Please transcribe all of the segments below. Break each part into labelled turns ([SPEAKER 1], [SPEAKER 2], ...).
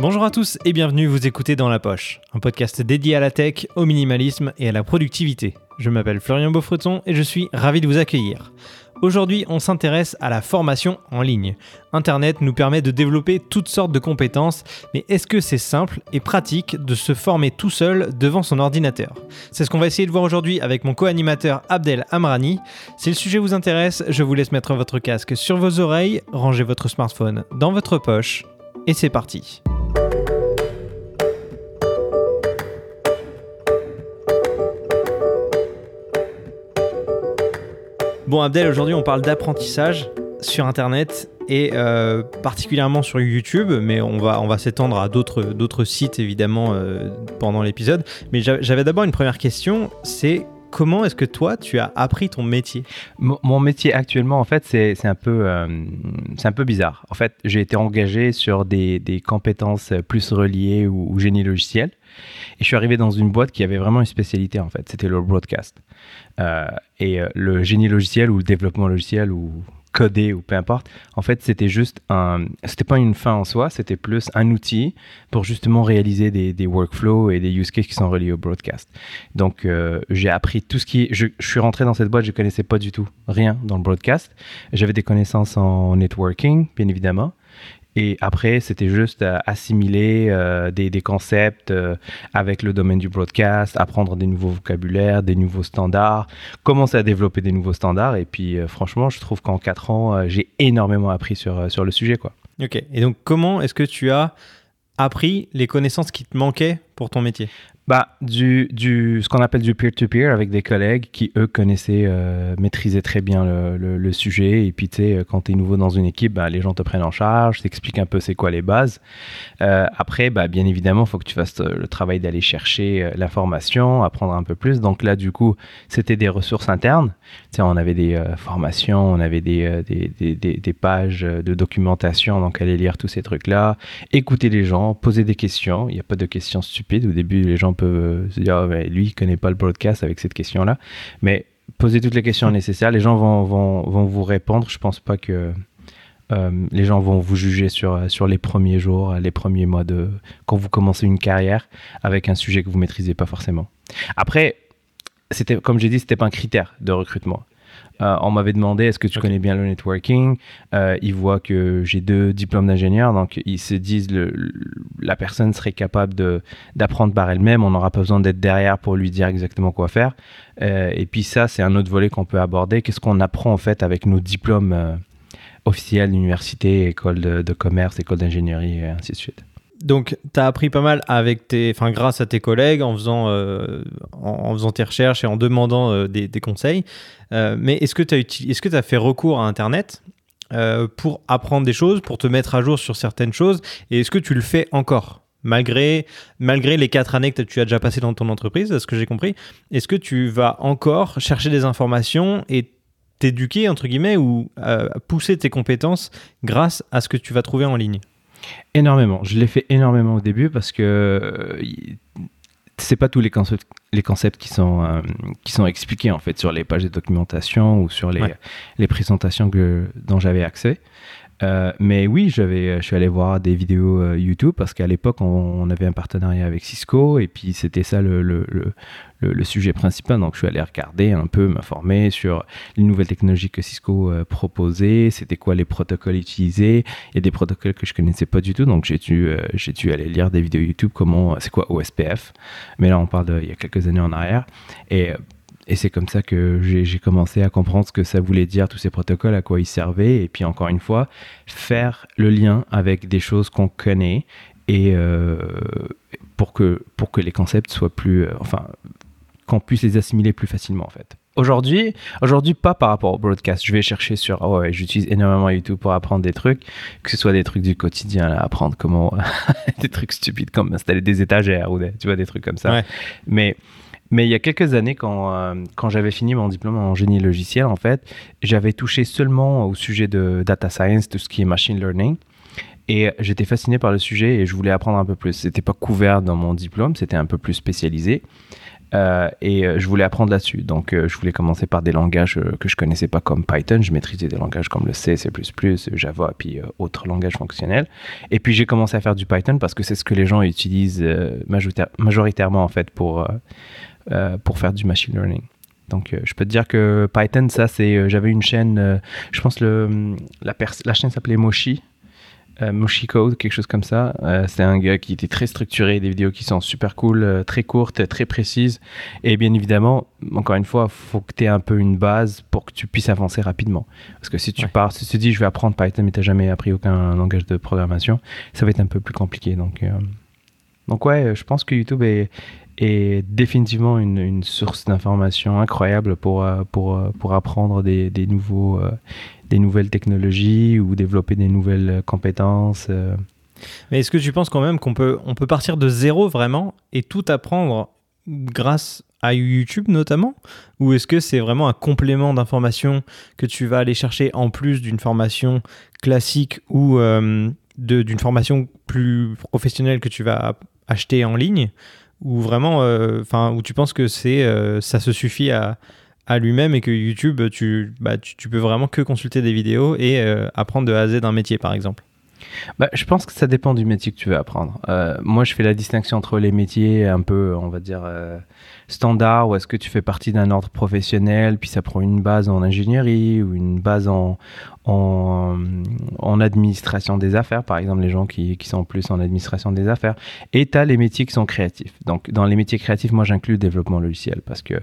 [SPEAKER 1] Bonjour à tous et bienvenue, vous écoutez Dans la Poche, un podcast dédié à la tech, au minimalisme et à la productivité. Je m'appelle Florian Beaufreton et je suis ravi de vous accueillir. Aujourd'hui, on s'intéresse à la formation en ligne. Internet nous permet de développer toutes sortes de compétences, mais est-ce que c'est simple et pratique de se former tout seul devant son ordinateur? C'est ce qu'on va essayer de voir aujourd'hui avec mon co-animateur Abdel Amrani. Si le sujet vous intéresse, je vous laisse mettre votre casque sur vos oreilles, ranger votre smartphone dans votre poche, et c'est parti. Bon Abdel, aujourd'hui on parle d'apprentissage sur Internet et euh, particulièrement sur YouTube, mais on va, s'étendre à d'autres sites évidemment euh, pendant l'épisode. Mais j'avais d'abord une première question, c'est comment est-ce que toi tu as appris ton métier?
[SPEAKER 2] Mon, métier actuellement en fait c'est un, peu, euh, un peu bizarre. En fait j'ai été engagé sur des, compétences plus reliées au génie logiciel. Et je suis arrivé dans une boîte qui avait vraiment une spécialité en fait, c'était le broadcast. Euh, et euh, le génie logiciel ou le développement logiciel ou coder ou peu importe, en fait c'était juste un, c'était pas une fin en soi, c'était plus un outil pour justement réaliser des, des, workflows et des use cases qui sont reliés au broadcast. Donc euh, j'ai appris tout ce qui, je, je, suis rentré dans cette boîte, je connaissais pas du tout rien dans le broadcast. J'avais des connaissances en networking, bien évidemment, et après, c'était juste assimiler euh, des, concepts euh, avec le domaine du broadcast, apprendre des nouveaux vocabulaires, des nouveaux standards, commencer à développer des nouveaux standards. Et puis, euh, franchement, je trouve qu'en quatre ans, j'ai énormément appris sur, sur le sujet. Quoi.
[SPEAKER 1] Ok. Et donc, comment est-ce que tu as appris les connaissances qui te manquaient pour ton métier?
[SPEAKER 2] Bah, du, du, ce qu'on appelle du peer-to-peer avec des collègues qui, eux, connaissaient, euh, maîtrisaient très bien le, le, sujet. Et puis, tu sais, quand tu es nouveau dans une équipe, bah, les gens te prennent en charge, t'expliquent un peu c'est quoi les bases. Euh, après, bah, bien évidemment, il faut que tu fasses euh, le travail d'aller chercher l'information, apprendre un peu plus. Donc là, du coup, c'était des ressources internes. Tu sais, on avait des formations, on avait des, des, des, des, pages de documentation, donc aller lire tous ces trucs-là, écouter les gens, poser des questions. Il n'y a pas de questions stupides. Au début, les gens peuvent se dire, oh, lui, il connaît pas le broadcast avec cette question-là. Mais posez toutes les questions nécessaires, les gens vont, vont, vont vous répondre. Je pense pas que euh, les gens vont vous juger sur, sur les premiers jours, les premiers mois de quand vous commencez une carrière avec un sujet que vous maîtrisez pas forcément. Après, c'était comme j'ai dit, c'était pas un critère de recrutement. Euh, on m'avait demandé est-ce que tu connais bien le networking? Euh, Ils voient que j'ai deux diplômes d'ingénieur, donc ils se disent le, la personne serait capable d'apprendre par elle-même. On n'aura pas besoin d'être derrière pour lui dire exactement quoi faire. Euh, et puis ça, c'est un autre volet qu'on peut aborder. Qu'est-ce qu'on apprend en fait avec nos diplômes officiels d'université, école de, de commerce, école d'ingénierie et ainsi de suite?
[SPEAKER 1] Donc, tu as appris pas mal avec tes, enfin, grâce à tes collègues en faisant, euh, en, faisant tes recherches et en demandant euh, des, conseils. Euh, mais est-ce que tu as, que as fait recours à Internet pour apprendre des choses, pour te mettre à jour sur certaines choses Et est-ce que tu le fais encore? Malgré, malgré les quatre années que tu as déjà passées dans ton entreprise, à ce que j'ai compris, est-ce que tu vas encore chercher des informations et t'éduquer, entre guillemets, ou pousser tes compétences grâce à ce que tu vas trouver en ligne?
[SPEAKER 2] Énormément. Je l'ai fait énormément au début parce que euh, c'est pas tous les concepts, les concepts qui sont euh, qui sont expliqués en fait sur les pages de documentation ou sur les, les présentations que, dont j'avais accès. Euh, mais oui, je suis allé voir des vidéos euh, YouTube parce qu'à l'époque, on, avait un partenariat avec Cisco et puis c'était ça le, sujet principal. Donc, je suis allé regarder un peu, m'informer sur les nouvelles technologies que Cisco euh, proposait, c'était quoi les protocoles utilisés. Il y a des protocoles que je connaissais pas du tout, donc j'ai dû, j'ai dû aller lire des vidéos YouTube, comment, c'est quoi OSPF. Mais là, on parle d'il y a quelques années en arrière. Et et c'est comme ça que j'ai commencé à comprendre ce que ça voulait dire, tous ces protocoles, à quoi ils servaient. Et puis encore une fois, faire le lien avec des choses qu'on connaît et euh, pour, que, pour que les concepts soient plus... Euh, enfin, qu'on puisse les assimiler plus facilement en fait. Aujourd'hui, aujourd'hui pas par rapport au broadcast. Je vais chercher sur, oh ouais, j'utilise énormément YouTube pour apprendre des trucs, que ce soit des trucs du quotidien, là, apprendre comment, des trucs stupides comme installer des étagères ou des, tu vois, des trucs comme ça. Ouais. Mais mais il y a quelques années, quand, euh, quand j'avais fini mon diplôme en génie logiciel, en fait, j'avais touché seulement au sujet de data science, tout ce qui est machine learning. Et j'étais fasciné par le sujet et je voulais apprendre un peu plus. C'était pas couvert dans mon diplôme, c'était un peu plus spécialisé. Euh, et euh, je voulais apprendre là-dessus. Donc, je voulais commencer par des langages que je connaissais pas comme Python. Je maîtrisais des langages comme le C, C++, Java, puis autres langages fonctionnels. Et puis, j'ai commencé à faire du Python parce que c'est ce que les gens utilisent majoritairement, en fait, pour, pour faire du machine learning. Donc, je peux te dire que Python, ça, c'est. J'avais une chaîne, je pense le, la, la chaîne s'appelait Moshi. Euh, Moshiko, quelque chose comme ça. Euh, c'est un gars qui était très structuré, des vidéos qui sont super cool, euh, très courtes, très précises. Et bien évidemment, encore une fois, faut que tu aies un peu une base pour que tu puisses avancer rapidement. Parce que si tu pars, si tu te dis je vais apprendre Python mais tu n'as jamais appris aucun langage de programmation, ça va être un peu plus compliqué. Donc, donc ouais, je pense que YouTube est, est définitivement une, source d'information incroyable pour, pour, pour apprendre des, des nouveaux des nouvelles technologies ou développer des nouvelles compétences. Euh.
[SPEAKER 1] Mais est-ce que tu penses quand même qu'on peut, on peut partir de zéro vraiment et tout apprendre grâce à YouTube notamment? Ou est-ce que c'est vraiment un complément d'information que tu vas aller chercher en plus d'une formation classique ou euh, d'une formation plus professionnelle que tu vas acheter en ligne? Ou vraiment, euh, enfin, où tu penses que c'est, ça se suffit à, lui-même et que YouTube, tu, bah, tu, peux vraiment que consulter des vidéos et euh, apprendre de A à Z d'un métier, par exemple
[SPEAKER 2] bah, je pense que ça dépend du métier que tu veux apprendre. Euh, moi, je fais la distinction entre les métiers un peu, on va dire, euh, standard, ou est-ce que tu fais partie d'un ordre professionnel, puis ça prend une base en ingénierie ou une base en, en, en administration des affaires, par exemple, les gens qui, qui, sont plus en administration des affaires. Et tu as les métiers qui sont créatifs. Donc, dans les métiers créatifs, moi, j'inclus le développement logiciel parce que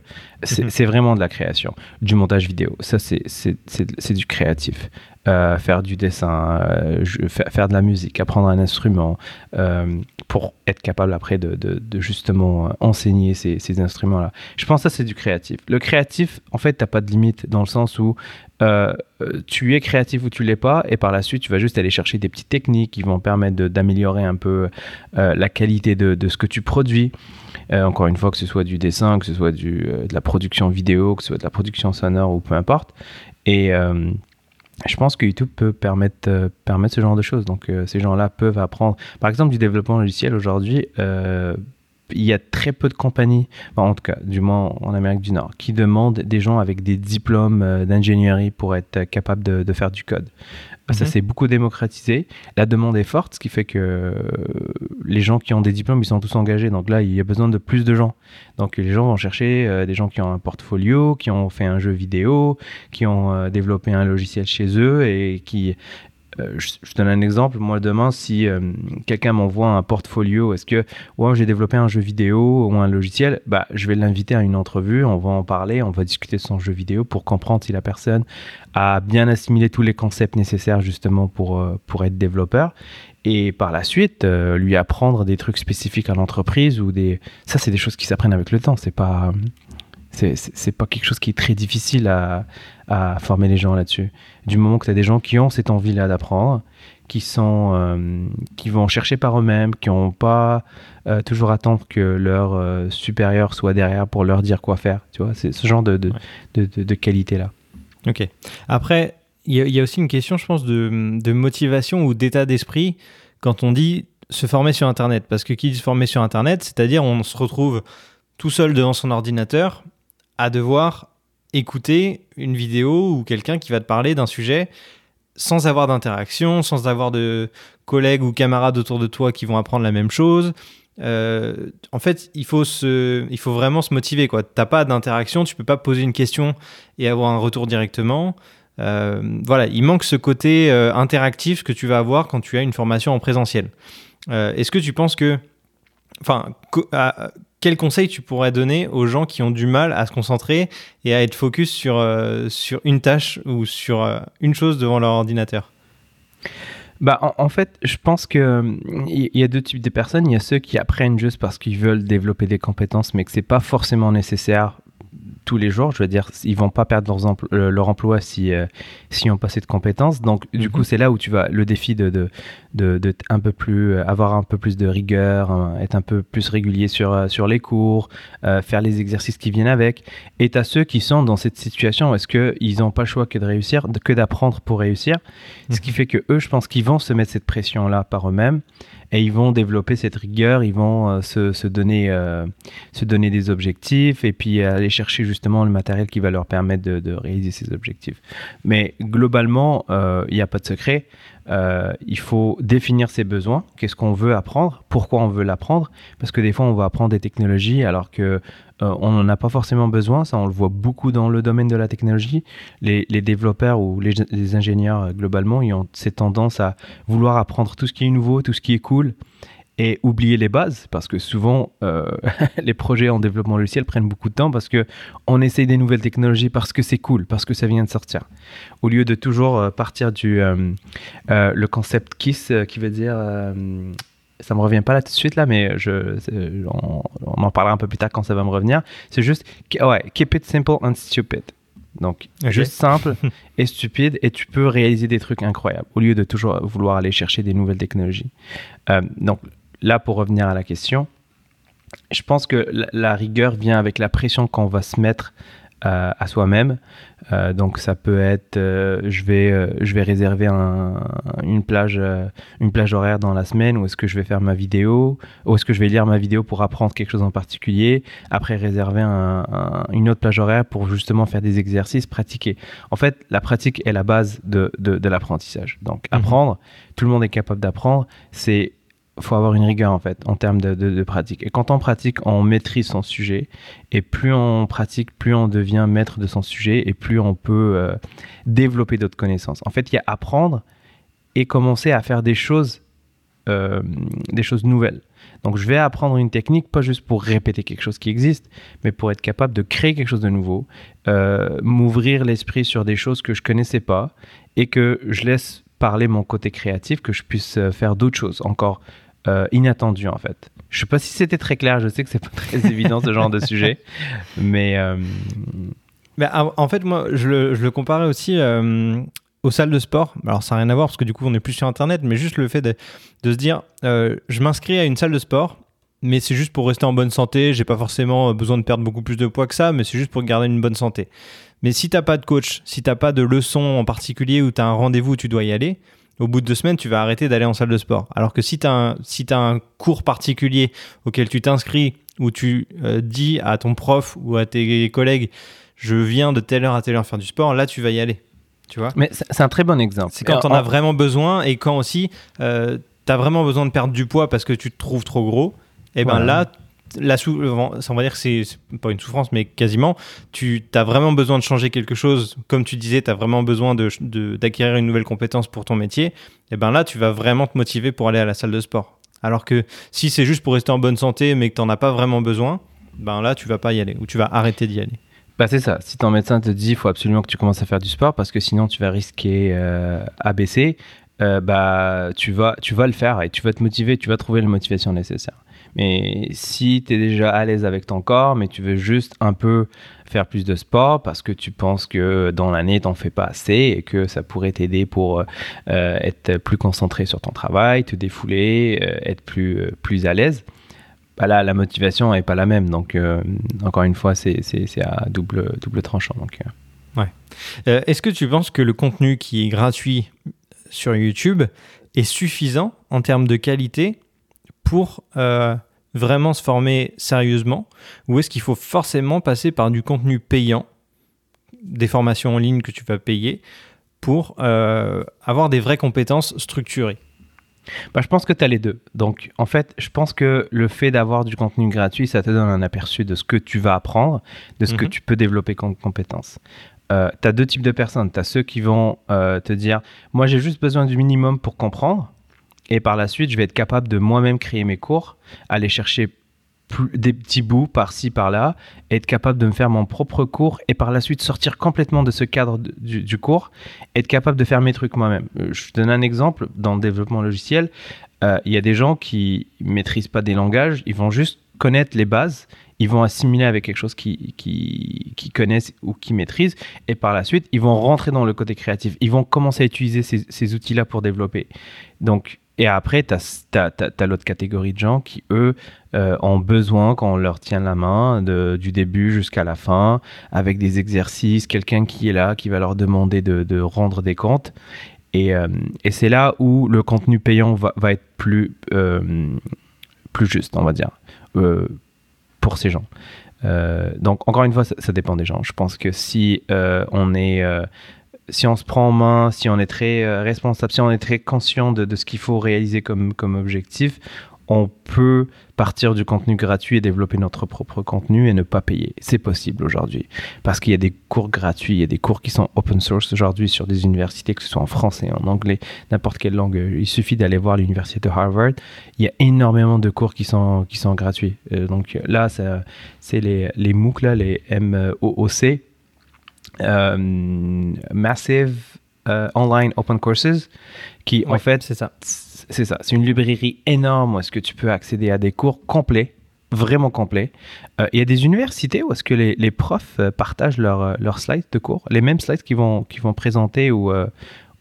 [SPEAKER 2] c'est mhm. vraiment de la création, du montage vidéo. Ça, c'est du créatif. Euh, faire du dessin, euh, faire, de la musique, apprendre un instrument, euh, pour être capable après de, de, justement enseigner ces, ces Je pense que ça, c'est du créatif. Le créatif, en fait, tu n'as pas de limite dans le sens où tu es créatif ou tu l'es pas, et par la suite, tu vas juste aller chercher des petites techniques qui vont permettre d'améliorer un peu la qualité de, ce que tu produis. encore une fois, que ce soit du dessin, que ce soit de la production vidéo, que ce soit de la production sonore ou peu importe. Et je pense que YouTube peut permettre, euh, ce genre de choses. Donc, euh, ces gens-là peuvent apprendre. Par exemple, du développement logiciel aujourd'hui, euh, il y a très peu de compagnies, en tout cas, du moins en Amérique du Nord, qui demandent des gens avec des diplômes d'ingénierie pour être capables de, de, faire du code. Ça mhm. s'est beaucoup démocratisé. La demande est forte, ce qui fait que les gens qui ont des diplômes, ils sont tous engagés. Donc là, il y a besoin de plus de gens. Donc les gens vont chercher euh, des gens qui ont un portfolio, qui ont fait un jeu vidéo, qui ont euh, développé un logiciel chez eux et qui euh, je, donne un exemple. Moi, demain, si quelqu'un m'envoie un portfolio, est-ce que ouais, j'ai développé un jeu vidéo ou un logiciel bah, Je vais l'inviter à une entrevue, on va en parler, on va discuter de son jeu vidéo pour comprendre si la personne a bien assimilé tous les concepts nécessaires justement pour, pour être développeur. Et par la suite euh, lui apprendre des trucs spécifiques à l'entreprise ou des ça c'est des choses qui s'apprennent avec le temps. C'est pas c'est pas quelque chose qui est très difficile à, à former les gens là-dessus. Du moment que tu as des gens qui ont cette envie là d'apprendre qui sont euh, qui vont chercher par eux-mêmes qui n'ont pas euh, toujours attendre que leur supérieur soit derrière pour leur dire quoi faire tu vois c'est ce genre de, de, de, de qualité là
[SPEAKER 1] ok. Après il y, a aussi une question, je pense, de, motivation ou d'état d'esprit quand on dit se former sur Internet. Parce que qui dit se former sur Internet, c'est-à-dire on se retrouve tout seul devant son ordinateur à devoir écouter une vidéo ou quelqu'un qui va te parler d'un sujet sans avoir d'interaction, sans avoir de collègues ou camarades autour de toi qui vont apprendre la même chose. Euh, en fait, il faut, se, il faut vraiment se motiver. Tu n'as pas d'interaction, tu peux pas poser une question et avoir un retour directement. Euh, voilà, il manque ce côté euh, interactif que tu vas avoir quand tu as une formation en présentiel. Est-ce que tu penses que, enfin, quel conseil tu pourrais donner aux gens qui ont du mal à se concentrer et à être focus sur, sur une tâche ou sur une chose devant leur ordinateur?
[SPEAKER 2] Bah, en, fait, je pense qu'il il y a deux types de personnes. Il y a ceux qui apprennent juste parce qu'ils veulent développer des compétences, mais que c'est pas forcément nécessaire tous les jours. Je veux dire, ils vont pas perdre leur, leur emploi si s'ils n'ont pas cette compétence. Donc, du coup, mhm. c'est là où tu vas le défi de, de, de, un peu plus avoir un peu plus de rigueur, hein, être un peu plus régulier sur sur les cours, faire les exercices qui viennent avec. Et as ceux qui sont dans cette situation est-ce qu'ils n'ont pas le choix que de réussir, que d'apprendre pour réussir. Ce qui mhm. fait que eux, je pense qu'ils vont se mettre cette pression-là par eux-mêmes et ils vont développer cette rigueur, ils vont euh, se, se, donner, euh, se donner des objectifs et puis aller chercher justement le matériel qui va leur permettre de, réaliser ces objectifs. Mais globalement, euh, il n'y a pas de secret. Euh, il faut définir ses besoins, qu'est-ce qu'on veut apprendre, pourquoi on veut l'apprendre, parce que des fois on va apprendre des technologies alors que euh, on n'en a pas forcément besoin, ça on le voit beaucoup dans le domaine de la technologie. Les, développeurs ou les, ingénieurs euh, globalement, ils ont cette tendance à vouloir apprendre tout ce qui est nouveau, tout ce qui est cool, et oublier les bases parce que souvent euh, les projets en développement logiciel prennent beaucoup de temps parce que on essaye des nouvelles technologies parce que c'est cool parce que ça vient de sortir au lieu de toujours partir du le concept KISS qui veut dire ça me revient pas là tout de suite là, mais je, on, en parlera un peu plus tard quand ça va me revenir. C'est juste, ouais, keep it simple and stupid. Donc, juste simple et stupide, et tu peux réaliser des trucs incroyables au lieu de toujours vouloir aller chercher des nouvelles technologies. Euh, donc, là, pour revenir à la question, je pense que la rigueur vient avec la pression qu'on va se mettre à, soi-même. Euh, donc ça peut être, euh, je vais, euh, je vais réserver une plage, une plage horaire dans la semaine où est-ce que je vais faire ma vidéo, ou est-ce que je vais lire ma vidéo pour apprendre quelque chose en particulier. Après réserver une autre plage horaire pour justement faire des exercices, pratiquer. En fait, la pratique est la base de, de, l'apprentissage. Donc mhm. apprendre, tout le monde est capable d'apprendre. C'est faut avoir une rigueur en fait en termes de, pratique. Et quand on pratique, on maîtrise son sujet. Et plus on pratique, plus on devient maître de son sujet et plus on peut euh, développer d'autres connaissances. En fait, il y a apprendre et commencer à faire des choses, euh, des choses nouvelles. Donc, je vais apprendre une technique pas juste pour répéter quelque chose qui existe, mais pour être capable de créer quelque chose de nouveau, euh, m'ouvrir l'esprit sur des choses que je connaissais pas et que je laisse parler mon côté créatif, que je puisse faire d'autres choses encore euh, inattendu en fait. Je sais pas si c'était très clair, je sais que c'est pas très évident ce genre de sujet, mais. Euh,
[SPEAKER 1] mais en fait, moi, je le, je le comparais aussi euh, aux salles de sport. Alors, ça n'a rien à voir parce que du coup, on est plus sur Internet, mais juste le fait de, de se dire, je m'inscris à une salle de sport, mais c'est juste pour rester en bonne santé. J'ai pas forcément besoin de perdre beaucoup plus de poids que ça, mais c'est juste pour garder une bonne santé. Mais si t'as pas de coach, si t'as pas de leçon en particulier ou as un rendez-vous où tu dois y aller, au bout de deux semaines, tu vas arrêter d'aller en salle de sport. Alors que si tu as, un, si as un cours particulier auquel tu t'inscris, où tu euh, dis à ton prof ou à tes collègues, je viens de telle heure à telle heure faire du sport, là, tu vas y aller. Tu vois?
[SPEAKER 2] Mais c'est un très bon exemple.
[SPEAKER 1] C'est quand on a vraiment besoin et quand aussi euh, tu as vraiment besoin de perdre du poids parce que tu te trouves trop gros. Et ben là, la sou on va dire que c'est pas une souffrance, mais quasiment, tu as vraiment besoin de changer quelque chose. Comme tu disais, tu as vraiment besoin d'acquérir de, une nouvelle compétence pour ton métier. Et ben là, tu vas vraiment te motiver pour aller à la salle de sport. Alors que si c'est juste pour rester en bonne santé, mais que tu n'en as pas vraiment besoin, ben là, tu vas pas y aller ou tu vas arrêter d'y aller.
[SPEAKER 2] Bah c'est ça. Si ton médecin te dit il faut absolument que tu commences à faire du sport parce que sinon tu vas risquer euh, ABC, euh, bah tu vas tu vas le faire et tu vas te motiver, tu vas trouver la motivation nécessaire. Mais si tu es déjà à l'aise avec ton corps, mais tu veux juste un peu faire plus de sport parce que tu penses que dans l'année, tu n'en fais pas assez et que ça pourrait t'aider pour euh, être plus concentré sur ton travail, te défouler, euh, être plus, euh, plus à l'aise, bah là, la motivation n'est pas la même. Donc, encore une fois, c'est à double, double tranchant. Donc,
[SPEAKER 1] ouais. Est-ce que tu penses que le contenu qui est gratuit sur YouTube est suffisant en termes de qualité pour euh, vraiment se former sérieusement Ou est-ce qu'il faut forcément passer par du contenu payant, des formations en ligne que tu vas payer, pour euh, avoir des vraies compétences structurées?
[SPEAKER 2] Bah, je pense que tu as les deux. Donc, en fait, je pense que le fait d'avoir du contenu gratuit, ça te donne un aperçu de ce que tu vas apprendre, de ce que mhm. tu peux développer comme compétences. Euh, tu as deux types de personnes. Tu as ceux qui vont te dire Moi, j'ai juste besoin du minimum pour comprendre. Et par la suite, je vais être capable de moi-même créer mes cours, aller chercher des petits bouts par-ci, par-là, être capable de me faire mon propre cours et par la suite sortir complètement de ce cadre du, cours, être capable de faire mes trucs moi-même. Euh, je donne un exemple, dans le développement logiciel, euh, il y a des gens qui maîtrisent pas des langages, ils vont juste connaître les bases, ils vont assimiler avec quelque chose qu'ils qui, qui connaissent ou qu'ils maîtrisent, et par la suite, ils vont rentrer dans le côté créatif. Ils vont commencer à utiliser ces, ces outils-là pour développer. Donc, et après, tu as, l'autre catégorie de gens qui, eux, euh, ont besoin qu'on leur tienne la main de, du début jusqu'à la fin, avec des exercices, quelqu'un qui est là, qui va leur demander de, de rendre des comptes. Et, euh, et c'est là où le contenu payant va, va être plus, euh, plus juste, on va dire, pour ces gens. donc, encore une fois, ça, dépend des gens. Je pense que si on est si on se prend en main, si on est très euh, responsable, si on est très conscient de, ce qu'il faut réaliser comme, objectif, on peut partir du contenu gratuit et développer notre propre contenu et ne pas payer. C'est possible aujourd'hui. Parce qu'il y a des cours gratuits, il y a des cours qui sont open source aujourd'hui sur des universités, que ce soit en français, en anglais, n'importe quelle langue. Il suffit d'aller voir l'université de Harvard. Il y a énormément de cours qui sont, gratuits. Euh, donc là, c'est les, MOOC, les MOOC massive euh, Online Open Courses, qui en fait,
[SPEAKER 1] c'est ça.
[SPEAKER 2] C'est ça. C'est une librairie énorme où est-ce que tu peux accéder à des cours complets vraiment complets. Euh, il y a des universités où est-ce que les, les profs partagent leurs leur slides de cours, les mêmes slides qu'ils vont, vont présenter ou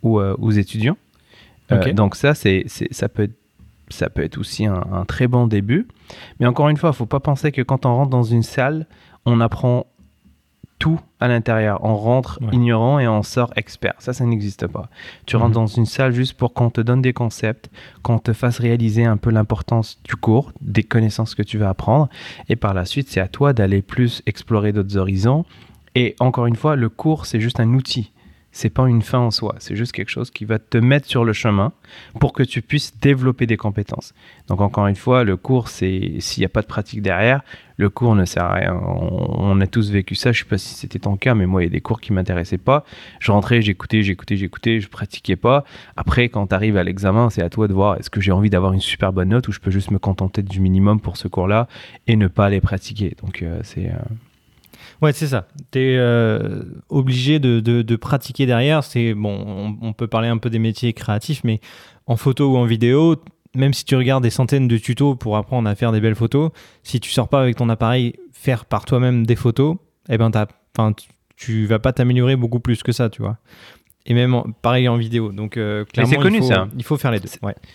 [SPEAKER 2] aux étudiants. donc ça, c'est, ça, peut être, ça peut être aussi un, un, très bon début. Mais encore une fois, il ne faut pas penser que quand on rentre dans une salle, on apprend tout à l'intérieur. On rentre ignorant et on sort expert. Ça, ça n'existe pas. Tu rentres mhm. dans une salle juste pour qu'on te donne des concepts, qu'on te fasse réaliser un peu l'importance du cours, des connaissances que tu vas apprendre. Et par la suite, c'est à toi d'aller plus explorer d'autres horizons. Et encore une fois, le cours, c'est juste un outil c'est pas une fin en soi, c'est juste quelque chose qui va te mettre sur le chemin pour que tu puisses développer des compétences. Donc encore une fois, le cours, c'est s'il n'y a pas de pratique derrière, le cours ne sert à rien. On, a tous vécu ça, je sais pas si c'était ton cas, mais moi il y a des cours qui m'intéressaient pas. Je rentrais, j'écoutais, j'écoutais, j'écoutais, je pratiquais pas. Après, quand tu arrives à l'examen, c'est à toi de voir est-ce que j'ai envie d'avoir une super bonne note ou je peux juste me contenter du minimum pour ce cours-là et ne pas aller pratiquer. Donc euh, c'est euh,
[SPEAKER 1] Ouais, c'est ça. Tu es euh, obligé de, de, pratiquer derrière. C'est bon, on, peut parler un peu des métiers créatifs, mais en photo ou en vidéo, même si tu regardes des centaines de tutos pour apprendre à faire des belles photos, si tu sors pas avec ton appareil faire par toi-même des photos, eh ben tu, tu vas pas t'améliorer beaucoup plus que ça, tu vois et même pareil en vidéo. Donc euh, clairement, c'est connu il faut, ça. Il faut faire les deux.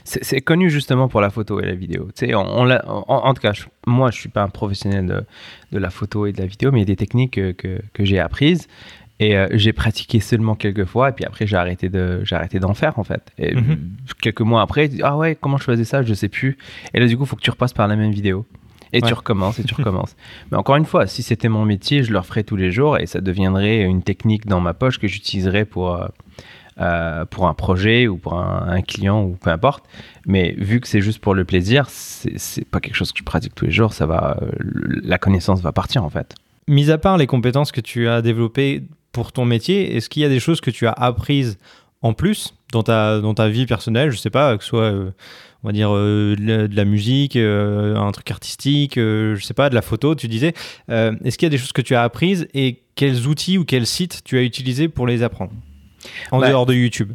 [SPEAKER 2] C'est connu justement pour la photo et la vidéo. Tu sais, on, en, tout cas, moi, je suis pas un professionnel de, de, la photo et de la vidéo, mais il y a des techniques que, que, j'ai apprises et euh, j'ai pratiqué seulement quelques fois et puis après j'ai arrêté de j'ai arrêté d'en faire en fait. Et mhm. quelques mois après, ah ouais, comment je faisais ça, je sais plus. Et là du coup, il faut que tu repasses par la même vidéo. Et tu recommences et tu recommences. Mais encore une fois, si c'était mon métier, je le referais tous les jours et ça deviendrait une technique dans ma poche que j'utiliserais pour, euh, euh, pour un projet ou pour un, client ou peu importe. Mais vu que c'est juste pour le plaisir, c'est pas quelque chose que je pratique tous les jours. Ça va, euh, la connaissance va partir en fait.
[SPEAKER 1] Mis à part les compétences que tu as développées pour ton métier, est-ce qu'il y a des choses que tu as apprises en plus dans ta, dans ta vie personnelle? Je sais pas, que ce soit on va dire euh, de, la, musique, euh, un truc artistique, euh, je sais pas, de la photo, tu disais. Est-ce qu'il y a des choses que tu as apprises et quels outils ou quels sites tu as utilisés pour les apprendre en bah, dehors de YouTube?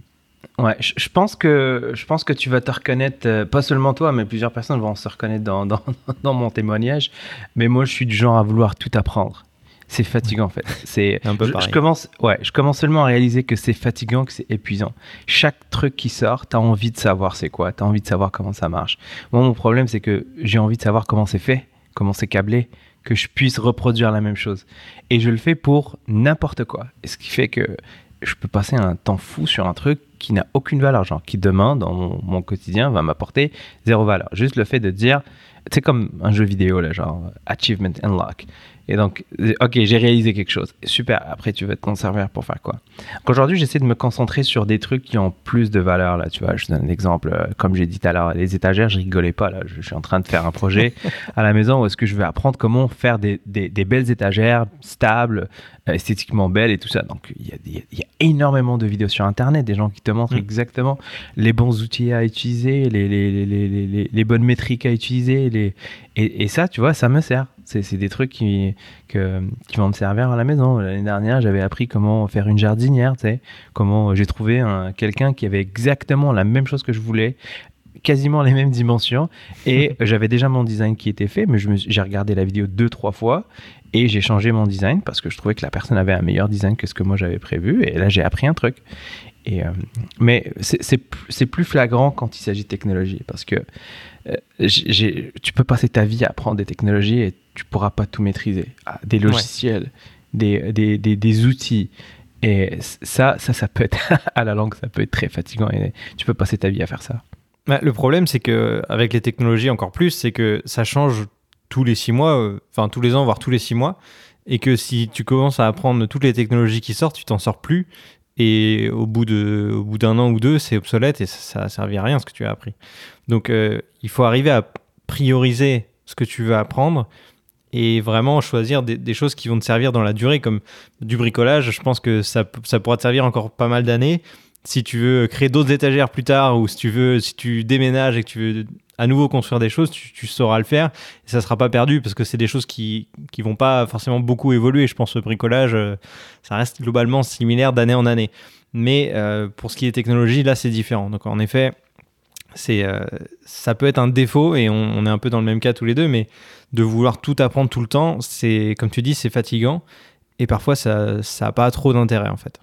[SPEAKER 2] Ouais, je, pense que je pense que tu vas te reconnaître, pas seulement toi, mais plusieurs personnes vont se reconnaître dans, dans, dans mon témoignage. Mais moi, je suis du genre à vouloir tout apprendre. C'est fatigant en fait. C'est un peu je, je, commence, ouais, je commence seulement à réaliser que c'est fatigant, que c'est épuisant. Chaque truc qui sort, tu as envie de savoir c'est quoi, tu as envie de savoir comment ça marche. Moi, mon problème, c'est que j'ai envie de savoir comment c'est fait, comment c'est câblé, que je puisse reproduire la même chose. Et je le fais pour n'importe quoi. Et ce qui fait que je peux passer un temps fou sur un truc qui n'a aucune valeur, genre qui demain, dans mon, mon quotidien, va m'apporter zéro valeur. Juste le fait de dire, c'est comme un jeu vidéo, là, genre Achievement Unlock. Et donc, ok, j'ai réalisé quelque chose. Super, après tu vas te conserver pour faire quoi? Aujourd'hui, j'essaie de me concentrer sur des trucs qui ont plus de valeur. Là, tu vois, je donne un exemple. Euh, comme j'ai dit tout à l'heure, les étagères, je rigolais pas. Là, je suis en train de faire un projet à la maison où est-ce que je vais apprendre comment faire des, des, belles étagères stables, euh, esthétiquement belles et tout ça. Donc, il y, y a, énormément de vidéos sur Internet, des gens qui te montrent mm. exactement les bons outils à utiliser, les, les, les, les bonnes métriques à utiliser. Les... Et, et ça, tu vois, ça me sert. C'est des trucs qui, qui vont me servir à la maison. L'année dernière, j'avais appris comment faire une jardinière, tu sais, comment j'ai trouvé quelqu'un qui avait exactement la même chose que je voulais, quasiment les mêmes dimensions et j'avais déjà mon design qui était fait, mais j'ai regardé la vidéo deux, trois fois et j'ai changé mon design parce que je trouvais que la personne avait un meilleur design que ce que moi j'avais prévu et là j'ai appris un truc. Et, euh, mais c'est plus flagrant quand il s'agit de technologie parce que euh, tu peux passer ta vie à apprendre des technologies et tu pourras pas tout maîtriser. Ah, des logiciels, des, des, des, des, outils. Et ça, ça, ça peut être à la langue, ça peut être très fatigant et tu peux passer ta vie à faire ça.
[SPEAKER 1] Bah, le problème, c'est que avec les technologies encore plus, c'est que ça change tous les six mois, euh, enfin tous les ans, voire tous les six mois, et que si tu commences à apprendre toutes les technologies qui sortent, tu t'en sors plus, et au bout de, au bout d'un an ou deux, c'est obsolète et ça, ça servi à rien ce que tu as appris. Donc, euh, il faut arriver à prioriser ce que tu veux apprendre et vraiment choisir des, choses qui vont te servir dans la durée, comme du bricolage. Je pense que ça, ça pourra te servir encore pas mal d'années. Si tu veux créer d'autres étagères plus tard, ou si tu veux, si tu déménages et que tu veux à nouveau construire des choses, tu, sauras le faire et ça sera pas perdu parce que c'est des choses qui qui vont pas forcément beaucoup évoluer. Je pense le bricolage, euh, ça reste globalement similaire d'année en année. Mais euh, pour ce qui est technologie, là c'est différent. Donc en effet, c'est euh, ça peut être un défaut et on, est un peu dans le même cas tous les deux, mais de vouloir tout apprendre tout le temps, c'est comme tu dis, c'est fatigant et parfois ça ça a pas trop d'intérêt en fait.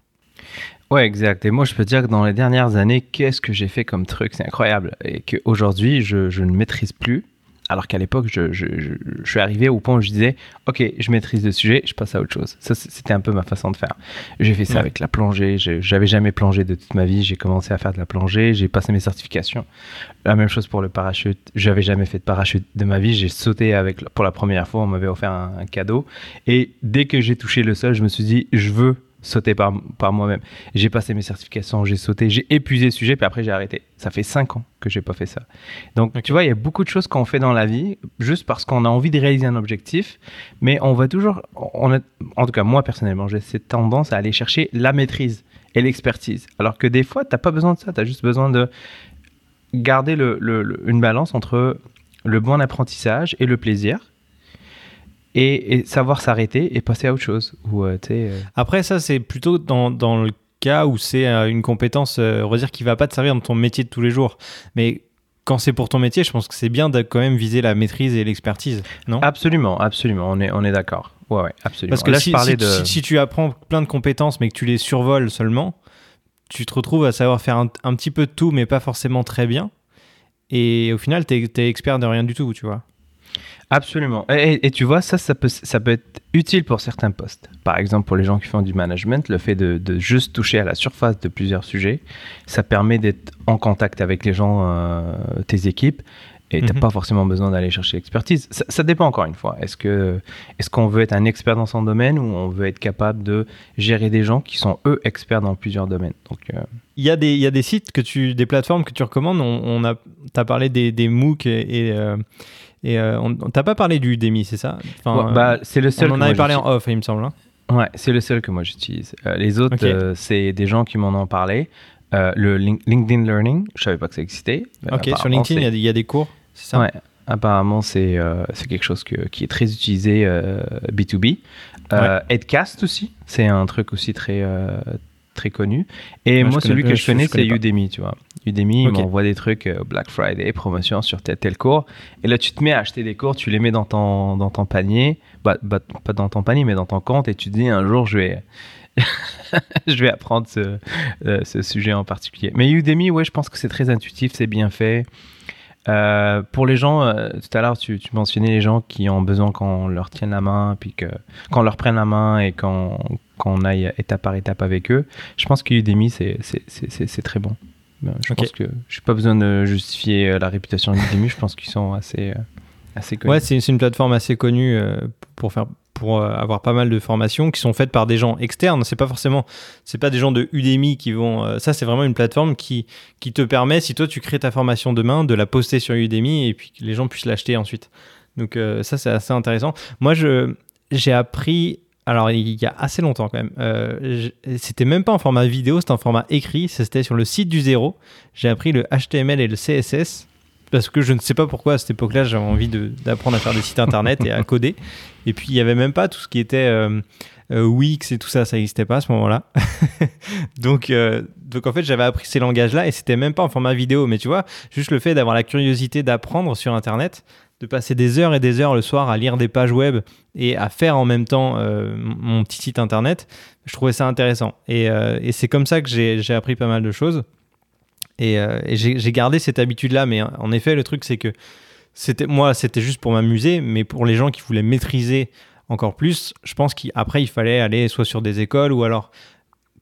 [SPEAKER 2] Ouais, exact. Et moi, je peux dire que dans les dernières années, qu'est-ce que j'ai fait comme truc? C'est incroyable. Et qu'aujourd'hui, je, je ne maîtrise plus. Alors qu'à l'époque, je, je, je, suis arrivé au point où je disais, OK, je maîtrise le sujet, je passe à autre chose. Ça, c'était un peu ma façon de faire. J'ai fait ça avec la plongée. J'avais jamais plongé de toute ma vie. J'ai commencé à faire de la plongée. J'ai passé mes certifications. La même chose pour le parachute. J'avais jamais fait de parachute de ma vie. J'ai sauté avec, pour la première fois. On m'avait offert un cadeau. Et dès que j'ai touché le sol, je me suis dit, je veux sauter par, par moi-même. J'ai passé mes certifications, j'ai sauté, j'ai épuisé le sujet, puis après j'ai arrêté. Ça fait cinq ans que j'ai pas fait ça. Donc tu vois, il y a beaucoup de choses qu'on fait dans la vie juste parce qu'on a envie de réaliser un objectif, mais on va toujours, on a, en tout cas moi personnellement, j'ai cette tendance à aller chercher la maîtrise et l'expertise. Alors que des fois, tu n'as pas besoin de ça, tu as juste besoin de garder le, une balance entre le bon apprentissage et le plaisir et, savoir s'arrêter et passer à autre chose. Ou, euh, euh.
[SPEAKER 1] Après, ça, c'est plutôt dans, dans, le cas où c'est euh, une compétence, on va dire, qui va pas te servir dans ton métier de tous les jours. Mais quand c'est pour ton métier, je pense que c'est bien de quand même viser la maîtrise et l'expertise, non?
[SPEAKER 2] Absolument, absolument, on est, on est d'accord. Ouais, ouais, absolument.
[SPEAKER 1] Parce que si, si, de... si, tu apprends plein de compétences mais que tu les survoles seulement, tu te retrouves à savoir faire un, un petit peu de tout mais pas forcément très bien. Et au final, tu es, es, expert de rien du tout, tu vois.
[SPEAKER 2] Absolument. Et, tu vois, ça, ça peut, ça peut être utile pour certains postes. Par exemple, pour les gens qui font du management, le fait de, juste toucher à la surface de plusieurs sujets, ça permet d'être en contact avec les gens, euh, tes équipes, et tu n'as mhm. pas forcément besoin d'aller chercher l'expertise. Ça, dépend encore une fois. Est-ce que est-ce qu'on veut être un expert dans son domaine ou on veut être capable de gérer des gens qui sont eux experts dans plusieurs domaines? Donc euh,
[SPEAKER 1] il y a des il y a des sites que tu des plateformes que tu recommandes. On, on a as parlé des, des MOOC et, euh, et euh, on t'a pas parlé du Udemy, c'est ça
[SPEAKER 2] enfin, bah, C'est le seul.
[SPEAKER 1] On en avait parlé en off, il me semble. Hein.
[SPEAKER 2] Ouais, c'est le seul que moi j'utilise. Euh, les autres, euh, c'est des gens qui m'en ont parlé. le LinkedIn Learning, je savais pas que ça existait.
[SPEAKER 1] Ok, sur LinkedIn, il y, a des cours, c'est ça
[SPEAKER 2] Ouais, apparemment, c'est quelque chose que, qui est très utilisé B2B. Edcast aussi, c'est un truc aussi très, très connu. Et moi, celui que je connais, c'est Udemy, tu vois. Udemy, okay. m'envoie des trucs euh, Black Friday, promotion sur tel, tel cours. Et là, tu te mets à acheter des cours, tu les mets dans ton, dans ton panier. Bah, bah pas dans ton panier, mais dans ton compte. Et tu te dis, un jour, je vais, je vais apprendre ce, euh, ce, sujet en particulier. Mais Udemy, ouais, je pense que c'est très intuitif, c'est bien fait. Euh, pour les gens, tout à l'heure, tu, tu, mentionnais les gens qui ont besoin qu'on leur tienne la main, puis qu'on leur prenne la main et qu'on qu'on aille étape par étape avec eux. Je pense que Udemy, c'est très bon. Ben, je pense que je n'ai pas besoin de justifier euh, la réputation d'Udemy. je pense qu'ils sont assez, euh, assez connus.
[SPEAKER 1] Ouais, c'est une plateforme assez connue euh, pour faire pour avoir pas mal de formations qui sont faites par des gens externes. C'est pas forcément, c'est pas des gens de Udemy qui vont. ça, c'est vraiment une plateforme qui qui te permet, si toi tu crées ta formation demain, de la poster sur Udemy et puis que les gens puissent l'acheter ensuite. Donc ça, c'est assez intéressant. Moi, je j'ai appris alors il y a assez longtemps quand même. Euh, c'était même pas en format vidéo, c'était en format écrit. C'était sur le site du zéro. J'ai appris le HTML et le CSS parce que je ne sais pas pourquoi à cette époque-là j'avais envie d'apprendre à faire des sites internet et à coder. Et puis il n'y avait même pas tout ce qui était euh, euh, Wix et tout ça, ça n'existait pas à ce moment-là. donc, euh, donc en fait j'avais appris ces langages-là et c'était même pas en format vidéo, mais tu vois, juste le fait d'avoir la curiosité d'apprendre sur internet, de passer des heures et des heures le soir à lire des pages web et à faire en même temps mon petit site internet, je trouvais ça intéressant. Et, et c'est comme ça que j'ai appris pas mal de choses. Et, euh, j'ai gardé cette habitude-là, mais en effet, le truc, c'est que c'était moi, c'était juste pour m'amuser, mais pour les gens qui voulaient maîtriser encore plus, je pense qu'après, il fallait aller soit sur des écoles ou alors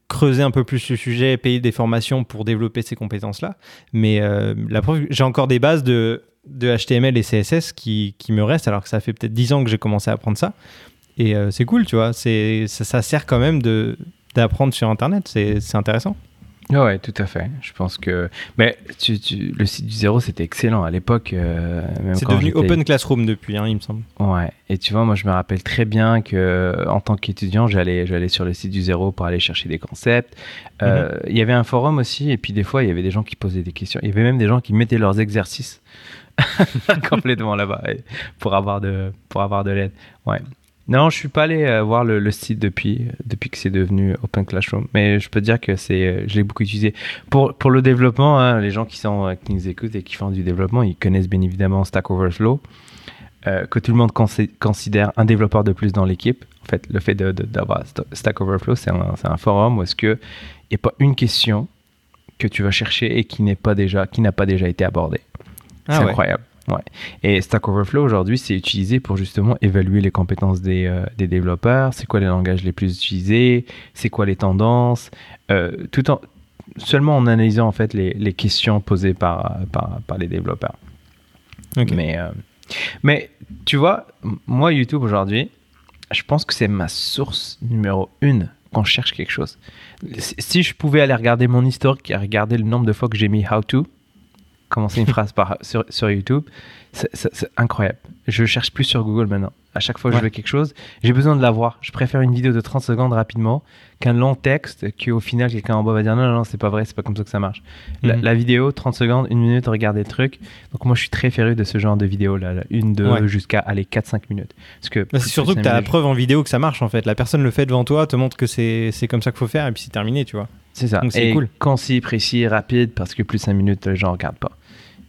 [SPEAKER 1] creuser un peu plus le sujet, payer des formations pour développer ces compétences-là. Mais euh, la preuve, j'ai encore des bases de, de HTML et CSS qui, qui, me restent, alors que ça fait peut-être 10 ans que j'ai commencé à apprendre ça. Et euh, c'est cool, tu vois. Ça, ça sert quand même d'apprendre sur Internet. C'est intéressant.
[SPEAKER 2] Ouais, tout à fait. Je pense que. Mais tu, le site du zéro, c'était excellent à l'époque. Euh,
[SPEAKER 1] c'est devenu Open Classroom depuis, hein, il me semble.
[SPEAKER 2] Ouais. Et tu vois, moi, je me rappelle très bien que en tant qu'étudiant, j'allais, j'allais sur le site du zéro pour aller chercher des concepts. Euh, mhm. Il y avait un forum aussi, et puis des fois, il y avait des gens qui posaient des questions. Il y avait même des gens qui mettaient leurs exercices complètement là-bas pour avoir de, pour avoir de l'aide. Ouais. Non, je suis pas allé euh, voir le, site depuis, depuis que c'est devenu Open Classroom, mais je peux dire que c'est, euh, je l'ai beaucoup utilisé pour pour le développement. Hein, les gens qui sont euh, qui nous écoutent et qui font du développement, ils connaissent bien évidemment Stack Overflow, que tout le monde considère un développeur de plus dans l'équipe. En fait, le fait d'avoir Stack Overflow, c'est un, un, forum où est-ce que il n'y a pas une question que tu vas chercher et qui n'est pas déjà qui n'a pas déjà été abordée. Ah c'est incroyable. Ouais. Et Stack Overflow aujourd'hui, c'est utilisé pour justement évaluer les compétences des, euh, des développeurs, c'est quoi les langages les plus utilisés, c'est quoi les tendances, euh, tout en seulement en analysant en fait les, les questions posées par, par, par les développeurs. Mais, euh, mais tu vois, moi YouTube aujourd'hui, je pense que c'est ma source numéro une quand je cherche quelque chose. Si je pouvais aller regarder mon historique et regarder le nombre de fois que j'ai mis how to, commencer une phrase par, sur, sur YouTube, c'est incroyable. Je cherche plus sur Google maintenant. À chaque fois que je veux quelque chose, j'ai besoin de l'avoir. Je préfère une vidéo de 30 secondes rapidement qu'un long texte qu'au final quelqu'un en bas va dire non, non, non, c'est pas vrai, c'est pas comme ça que ça marche. La, mhm. vidéo, 30 secondes, une minute, regardez le truc. Donc moi je suis très féru de ce genre de vidéo là, une, deux, jusqu'à aller 4-5 minutes.
[SPEAKER 1] Parce que bah, c'est surtout que tu as la preuve en vidéo que ça marche en fait. La personne le fait devant toi, te montre que c'est comme ça qu'il faut faire et puis c'est terminé, tu vois.
[SPEAKER 2] C'est ça. c'est cool. Concis, précis, rapide parce que plus 5 minutes, les gens regardent pas.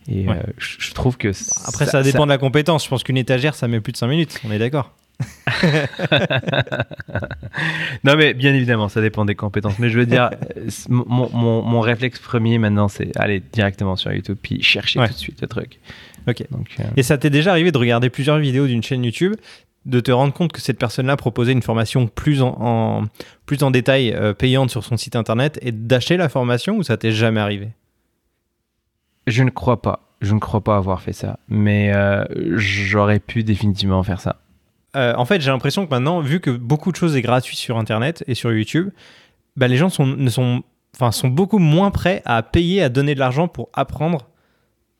[SPEAKER 2] Et euh, je, trouve que.
[SPEAKER 1] Après, ça, dépend de la compétence. Je pense qu'une étagère, ça met plus de 5 minutes. On est d'accord.
[SPEAKER 2] non, mais bien évidemment, ça dépend des compétences. Mais je veux dire, mon, mon, mon réflexe premier maintenant, c'est aller directement sur YouTube puis chercher tout de suite le truc.
[SPEAKER 1] Ok. Donc, euh, Et ça t'est déjà arrivé de regarder plusieurs vidéos d'une chaîne YouTube, de te rendre compte que cette personne-là proposait une formation plus en, plus en détail euh, payante sur son site internet et d'acheter la formation ou ça t'est jamais arrivé?
[SPEAKER 2] Je ne crois pas. Je ne crois pas avoir fait ça. Mais euh, j'aurais pu définitivement faire ça.
[SPEAKER 1] Euh, en fait, j'ai l'impression que maintenant, vu que beaucoup de choses est gratuit sur Internet et sur YouTube, bah, les gens sont, ne sont beaucoup moins prêts à payer, à donner de l'argent pour apprendre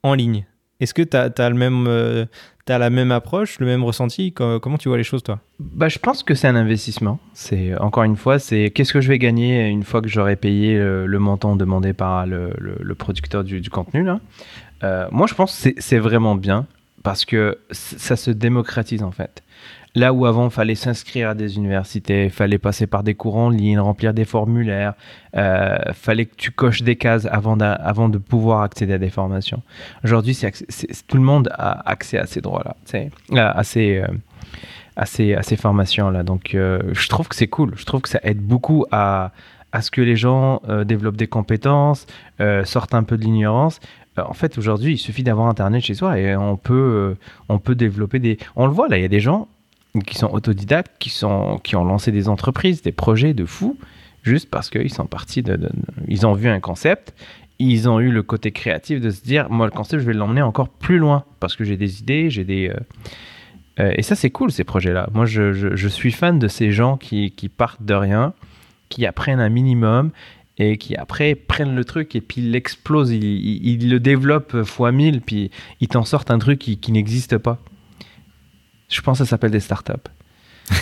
[SPEAKER 1] en ligne. Est-ce que tu as, le même, euh, tu as la même approche, le même ressenti Comment tu vois les choses, toi?
[SPEAKER 2] Bah, Je pense que c'est un investissement. C'est Encore une fois, c'est qu'est-ce que je vais gagner une fois que j'aurai payé le, montant demandé par le, producteur du, contenu. Euh, moi, je pense que c'est vraiment bien parce que ça se démocratise en fait. Là où avant, il fallait s'inscrire à des universités, il fallait passer par des cours en ligne, remplir des formulaires, euh, fallait que tu coches des cases avant, de pouvoir accéder à des formations. Aujourd'hui, tout le monde a accès à ces droits-là, euh, à ces formations-là. Donc, euh, je trouve que c'est cool. Je trouve que ça aide beaucoup à, à ce que les gens euh, développent des compétences, sortent un peu de l'ignorance. En fait, aujourd'hui, il suffit d'avoir Internet chez soi et on peut, on peut développer des... On le voit, là, il y a des gens qui sont autodidactes, qui, sont, qui ont lancé des entreprises, des projets de fous, juste parce qu'ils sont partis Ils ont vu un concept, ils ont eu le côté créatif de se dire, moi, le concept, je vais l'emmener encore plus loin, parce que j'ai des idées, j'ai des... Euh, euh, et ça, c'est cool, ces projets-là. Moi, je, suis fan de ces gens qui, partent de rien, qui apprennent un minimum et qui après prennent le truc et puis l'explosent, ils, ils, le développent fois mille, puis ils t'en sortent un truc qui n'existe pas. Je pense que ça s'appelle des startups.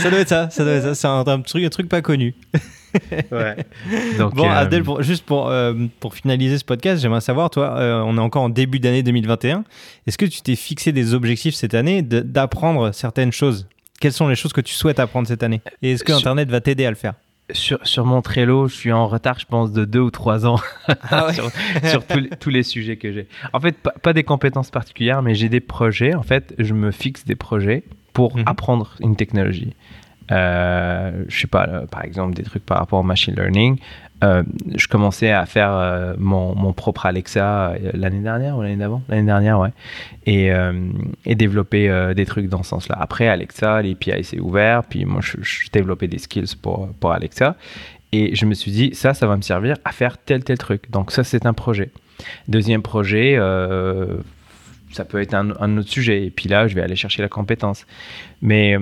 [SPEAKER 1] ça doit être ça, ça doit être ça. C'est un, truc, un truc pas connu. ouais. Donc, bon, Adèle, juste pour, pour finaliser ce podcast, j'aimerais savoir, toi, on est encore en début d'année 2021. Est-ce que tu t'es fixé des objectifs cette année d'apprendre certaines choses? Quelles sont les choses que tu souhaites apprendre cette année? Et est-ce que Internet va t'aider à le faire?
[SPEAKER 2] Sur, sur, mon Trello, je suis en retard, je pense, de deux ou trois ans ah sur, tous, les, sujets que j'ai. En fait, pas, des compétences particulières, mais j'ai des projets. En fait, je me fixe des projets pour mhm. apprendre une technologie. Euh, je sais pas, euh, par exemple, des trucs par rapport au machine learning. Euh, je commençais à faire euh, mon, mon, propre Alexa l'année dernière ou l'année d'avant? L'année dernière, ouais. Et, et développer des trucs dans ce sens-là. Après, Alexa, l'API c'est ouvert, puis moi, je, je, développais des skills pour, pour Alexa. Et je me suis dit, ça, ça va me servir à faire tel, tel truc. Donc, ça, c'est un projet. Deuxième projet, ça peut être un, autre sujet. Et puis là, je vais aller chercher la compétence. Mais euh,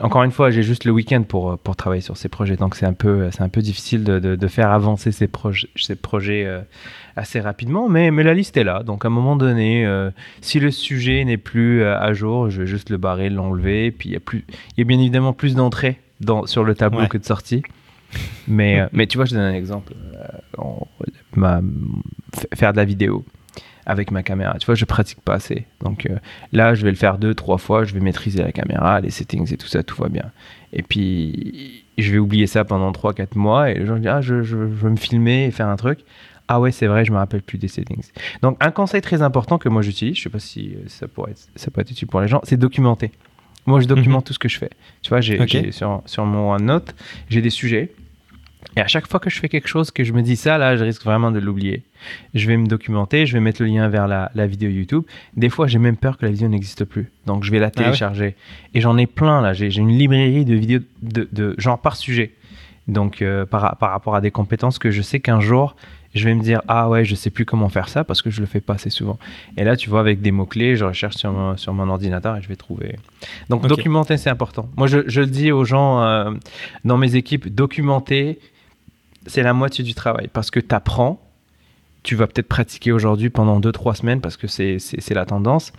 [SPEAKER 2] encore une fois, j'ai juste le week-end pour, pour travailler sur ces projets. Donc c'est un peu, c'est un peu difficile de, de, faire avancer ces, projets, ces projets euh, assez rapidement. Mais, mais la liste est là. Donc à un moment donné, euh, si le sujet n'est plus à jour, je vais juste le barrer, l'enlever. Puis il y, a plus, il y a bien évidemment plus d'entrées sur le tableau que de sorties. Mais, mais tu vois, je donne un exemple. ma, faire de la vidéo avec ma caméra. Tu vois, je pratique pas assez. Donc euh, là, je vais le faire deux, trois fois, je vais maîtriser la caméra, les settings et tout ça, tout va bien. Et puis, je vais oublier ça pendant trois, quatre mois et les gens disent, ah, je, je, veux me filmer et faire un truc. Ah ouais, c'est vrai, je me rappelle plus des settings. Donc un conseil très important que moi j'utilise, je sais pas si ça pourrait être, ça peut être utile pour les gens, c'est documenter. Moi, je documente mhm. tout ce que je fais. Tu vois, j'ai sur, sur mon OneNote, j'ai des sujets et à chaque fois que je fais quelque chose que je me dis ça, là, je risque vraiment de l'oublier. Je vais me documenter, je vais mettre le lien vers la, vidéo YouTube. Des fois, j'ai même peur que la vidéo n'existe plus. Donc, je vais la ah télécharger. Et j'en ai plein, là. J'ai une librairie de vidéos de, de, genre par sujet. Donc, euh, par, par rapport à des compétences que je sais qu'un jour, je vais me dire ah ouais je sais plus comment faire ça parce que je le fais pas assez souvent et là tu vois avec des mots clés je recherche sur mon, sur mon ordinateur et je vais trouver donc documenter c'est important moi je, je, le dis aux gens euh, dans mes équipes documenter c'est la moitié du travail parce que tu tu vas peut-être pratiquer aujourd'hui pendant 2-3 semaines parce que c'est la tendance.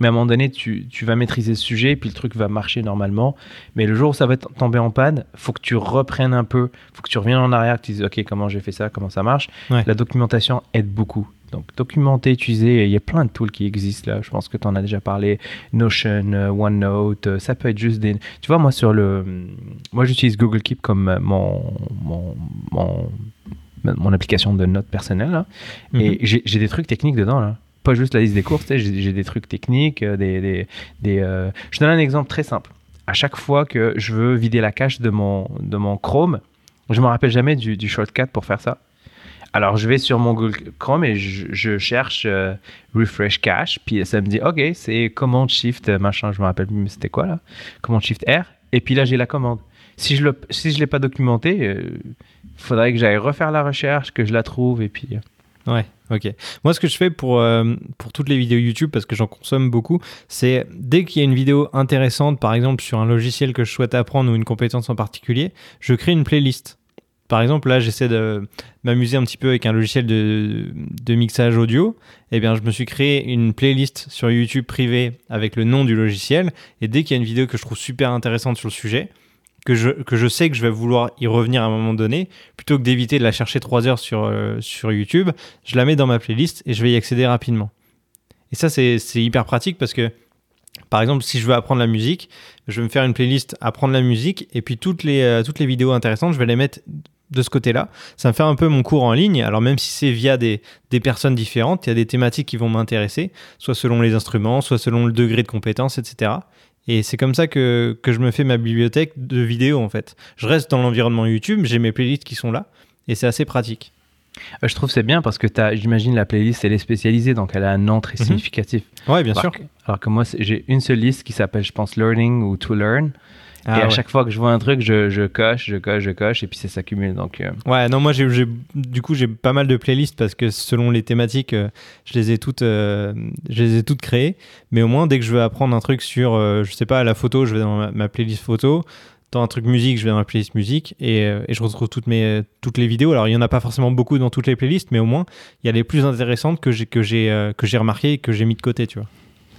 [SPEAKER 2] Mais à un moment donné, tu, tu, vas maîtriser ce sujet, puis le truc va marcher normalement. Mais le jour où ça va tomber en panne, faut que tu reprennes un peu, faut que tu reviennes en arrière, que tu dises, OK, comment j'ai fait ça, comment ça marche? La documentation aide beaucoup. Donc, documenter, utiliser, il y a plein de tools qui existent là. Je pense que tu en as déjà parlé. Notion, euh, OneNote, euh, ça peut être juste des. Tu vois, moi, sur le. Moi, j'utilise Google Keep comme euh, mon, mon, mon, application de notes personnelles. Et mhm. j'ai des trucs techniques dedans. là pas juste la liste des courses, j'ai des trucs techniques, des, des, des je donne un exemple très simple. À chaque fois que je veux vider la cache de mon, de mon Chrome, je me rappelle jamais du, du shortcut pour faire ça. Alors, je vais sur mon Google Chrome et je, cherche euh, Refresh Cache. Puis ça me dit, OK, c'est Command Shift, euh, machin, je me rappelle plus, c'était quoi là? Command Shift R. Et puis là, j'ai la commande. Si je ne si je l'ai pas documenté, euh, faudrait que j'aille refaire la recherche, que je la trouve et puis.
[SPEAKER 1] Ouais, ok. Moi, ce que je fais pour, pour toutes les vidéos YouTube, parce que j'en consomme beaucoup, c'est dès qu'il y a une vidéo intéressante, par exemple sur un logiciel que je souhaite apprendre ou une compétence en particulier, je crée une playlist. Par exemple, là, j'essaie de m'amuser un petit peu avec un logiciel de, mixage audio. Eh bien, je me suis créé une playlist sur YouTube privée avec le nom du logiciel. Et dès qu'il y a une vidéo que je trouve super intéressante sur le sujet, que je, que je sais que je vais vouloir y revenir à un moment donné, plutôt que d'éviter de la chercher trois heures sur, euh, sur YouTube, je la mets dans ma playlist et je vais y accéder rapidement. Et ça, c'est hyper pratique parce que par exemple, si je veux apprendre la musique, je vais me faire une playlist apprendre la musique et puis toutes les, euh, toutes les vidéos intéressantes, je vais les mettre de ce côté-là. Ça me fait un peu mon cours en ligne. Alors même si c'est via des, personnes différentes, il y a des thématiques qui vont m'intéresser, soit selon les instruments, soit selon le degré de compétence, etc. Et c'est comme ça que, je me fais ma bibliothèque de vidéos en fait. Je reste dans l'environnement YouTube, j'ai mes playlists qui sont là, et c'est assez pratique.
[SPEAKER 2] Euh, je trouve c'est bien parce que j'imagine la playlist elle est spécialisée donc elle a un nom très mhm. significatif.
[SPEAKER 1] Ouais, bien sûr.
[SPEAKER 2] alors que moi j'ai une seule liste qui s'appelle je pense Learning ou To Learn ah et à chaque fois que je vois un truc, je, je, coche, je coche, je coche, et puis ça s'accumule. Donc, euh.
[SPEAKER 1] Ouais, non, moi, j'ai, du coup, j'ai pas mal de playlists parce que selon les thématiques, euh, je, les ai toutes, euh, je les ai toutes créées. Mais au moins, dès que je veux apprendre un truc sur, je sais pas, la photo, je vais dans ma, playlist photo. Dans un truc musique, je vais dans la playlist musique et, et, je retrouve toutes, mes, toutes les vidéos. Alors, il y en a pas forcément beaucoup dans toutes les playlists, mais au moins, il y a les plus intéressantes que j'ai remarquées et que j'ai mis de côté, tu vois.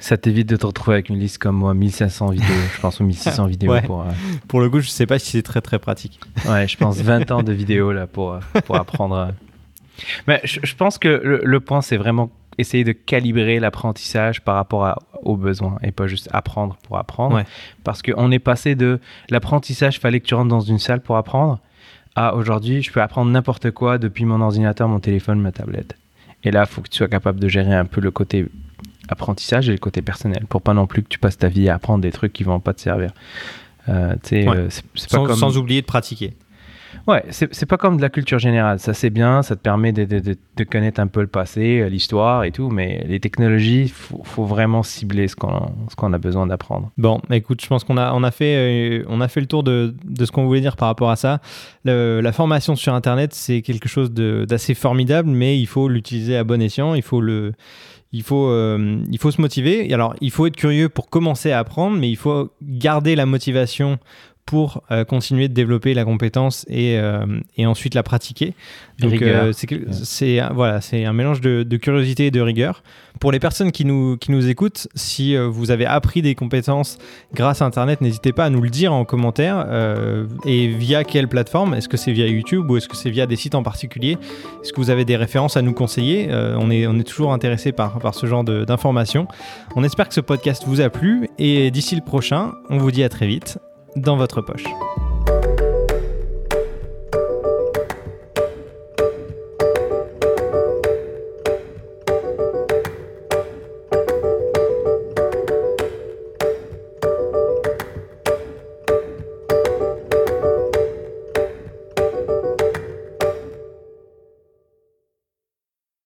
[SPEAKER 2] Ça t'évite de te retrouver avec une liste comme moi, 1500 vidéos, je pense, ou 1600 vidéos pour. Euh,
[SPEAKER 1] pour le coup, je sais pas si c'est très très pratique.
[SPEAKER 2] Ouais, je pense 20 ans de vidéos là pour, euh, pour apprendre. Mais je, pense que le, point, c'est vraiment essayer de calibrer l'apprentissage par rapport aux besoins et pas juste apprendre pour apprendre. Parce qu'on est passé de l'apprentissage, fallait que tu rentres dans une salle pour apprendre, à aujourd'hui, je peux apprendre n'importe quoi depuis mon ordinateur, mon téléphone, ma tablette. Et là, il faut que tu sois capable de gérer un peu le côté apprentissage et le côté personnel pour pas non plus que tu passes ta vie à apprendre des trucs qui vont pas te servir.
[SPEAKER 1] Euh, euh sans, comme... sans, oublier de pratiquer.
[SPEAKER 2] Ouais, c'est pas comme de la culture générale. Ça, c'est bien, ça te permet de, connaître un peu le passé, euh, l'histoire et tout, mais les technologies, faut, faut, vraiment cibler ce qu'on a besoin d'apprendre.
[SPEAKER 1] Bon, écoute, je pense qu'on a, euh, fait le tour de, ce qu'on voulait dire par rapport à ça. la formation sur Internet, c'est quelque chose d'assez formidable, mais il faut l'utiliser à bon escient, il faut euh, il faut se motiver. Alors, il faut être curieux pour commencer à apprendre, mais il faut garder la motivation pour euh, continuer de développer la compétence et, euh, et ensuite la pratiquer. Donc euh, c'est voilà, c'est un mélange de, curiosité et de rigueur. Pour les personnes qui nous, qui nous écoutent, si vous avez appris des compétences grâce à Internet, n'hésitez pas à nous le dire en commentaire. et via quelle plateforme? Est-ce que c'est via YouTube ou est-ce que c'est via des sites en particulier? Est-ce que vous avez des références à nous conseiller? On, est, on est toujours intéressé par, par ce genre d'informations. On espère que ce podcast vous a plu et d'ici le prochain, on vous dit à très vite dans votre poche.